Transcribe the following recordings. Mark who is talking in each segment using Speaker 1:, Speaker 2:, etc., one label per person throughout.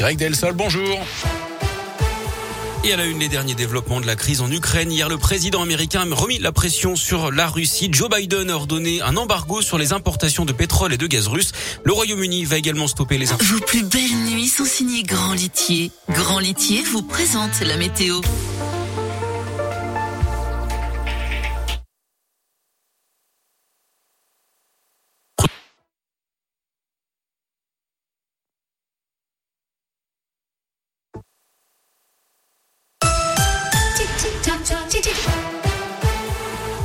Speaker 1: Greg Delsol, bonjour.
Speaker 2: Et à la une, les derniers développements de la crise en Ukraine. Hier, le président américain a remis la pression sur la Russie. Joe Biden a ordonné un embargo sur les importations de pétrole et de gaz russe. Le Royaume-Uni va également stopper les...
Speaker 3: Vos plus belles nuits sont signées Grand Litier. Grand Litier vous présente la météo.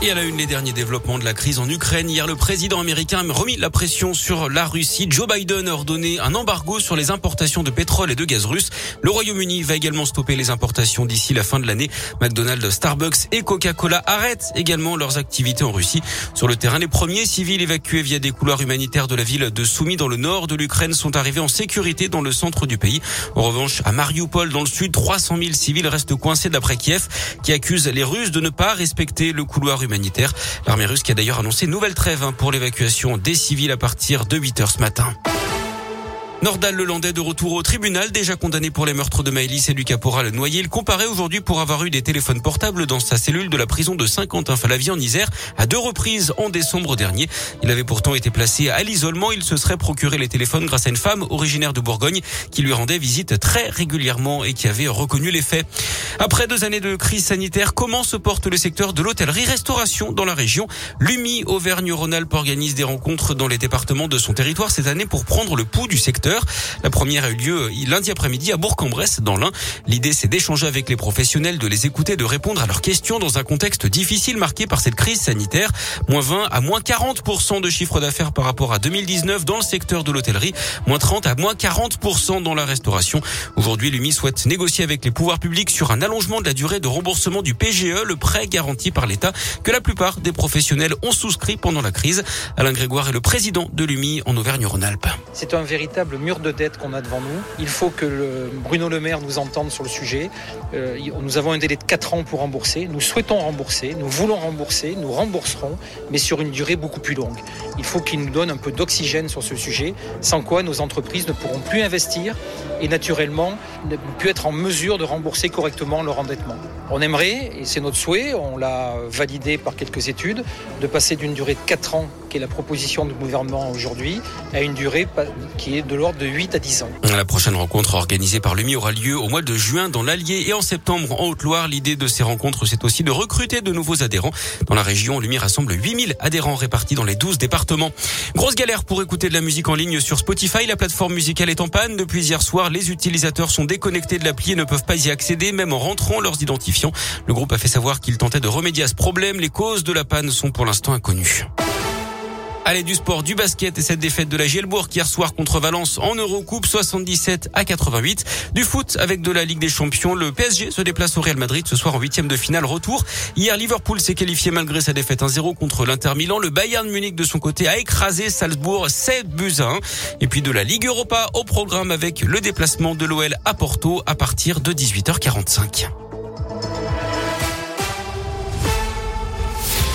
Speaker 2: Et à la une, les derniers développements de la crise en Ukraine. Hier, le président américain a remis la pression sur la Russie. Joe Biden a ordonné un embargo sur les importations de pétrole et de gaz russe. Le Royaume-Uni va également stopper les importations d'ici la fin de l'année. McDonald's, Starbucks et Coca-Cola arrêtent également leurs activités en Russie. Sur le terrain, les premiers civils évacués via des couloirs humanitaires de la ville de Soumy dans le nord de l'Ukraine sont arrivés en sécurité dans le centre du pays. En revanche, à Mariupol, dans le sud, 300 000 civils restent coincés d'après Kiev, qui accuse les Russes de ne pas respecter le couloir humanitaire L'armée russe qui a d'ailleurs annoncé une nouvelle trêve hein, pour l'évacuation des civils à partir de 8 heures ce matin. Nordal Lelandais de retour au tribunal, déjà condamné pour les meurtres de Maëlys et du caporal Noyer. Il comparait aujourd'hui pour avoir eu des téléphones portables dans sa cellule de la prison de Saint-Quentin-Falavie en Isère à deux reprises en décembre dernier. Il avait pourtant été placé à l'isolement. Il se serait procuré les téléphones grâce à une femme originaire de Bourgogne qui lui rendait visite très régulièrement et qui avait reconnu les faits. Après deux années de crise sanitaire, comment se porte le secteur de l'hôtellerie-restauration dans la région? L'UMI Auvergne-Rhône-Alpes organise des rencontres dans les départements de son territoire cette année pour prendre le pouls du secteur. La première a eu lieu euh, lundi après-midi à Bourg-en-Bresse dans l'Ain. L'idée c'est d'échanger avec les professionnels, de les écouter, de répondre à leurs questions dans un contexte difficile marqué par cette crise sanitaire. Moins 20 à moins 40% de chiffre d'affaires par rapport à 2019 dans le secteur de l'hôtellerie. Moins 30 à moins 40% dans la restauration. Aujourd'hui, l'UMI souhaite négocier avec les pouvoirs publics sur un allongement de la durée de remboursement du PGE, le prêt garanti par l'État que la plupart des professionnels ont souscrit pendant la crise. Alain Grégoire est le président de l'UMI en Auvergne-Rhône-Alpes.
Speaker 4: C'est un véritable mur de dette qu'on a devant nous. Il faut que le Bruno Le Maire nous entende sur le sujet. Euh, nous avons un délai de 4 ans pour rembourser. Nous souhaitons rembourser, nous voulons rembourser, nous rembourserons, mais sur une durée beaucoup plus longue. Il faut qu'il nous donne un peu d'oxygène sur ce sujet, sans quoi nos entreprises ne pourront plus investir et naturellement ne plus être en mesure de rembourser correctement leur endettement. On aimerait, et c'est notre souhait, on l'a validé par quelques études, de passer d'une durée de 4 ans, qui est la proposition du gouvernement aujourd'hui, à une durée qui est de l'ordre de 8 à 10 ans.
Speaker 2: La prochaine rencontre organisée par l'UMI aura lieu au mois de juin dans l'Allier et en septembre en Haute-Loire. L'idée de ces rencontres, c'est aussi de recruter de nouveaux adhérents. Dans la région, l'UMI rassemble 8000 adhérents répartis dans les 12 départements. Grosse galère pour écouter de la musique en ligne sur Spotify. La plateforme musicale est en panne. Depuis hier soir, les utilisateurs sont déconnectés de l'appli et ne peuvent pas y accéder, même en rentrant leurs identifiants. Le groupe a fait savoir qu'il tentait de remédier à ce problème. Les causes de la panne sont pour l'instant inconnues. Allez, du sport, du basket et cette défaite de la Gielbourg hier soir contre Valence en Eurocoupe 77 à 88. Du foot avec de la Ligue des Champions. Le PSG se déplace au Real Madrid ce soir en huitième de finale retour. Hier, Liverpool s'est qualifié malgré sa défaite 1-0 contre l'Inter Milan. Le Bayern Munich de son côté a écrasé Salzbourg 7 buts à 1. Et puis de la Ligue Europa au programme avec le déplacement de l'OL à Porto à partir de 18h45.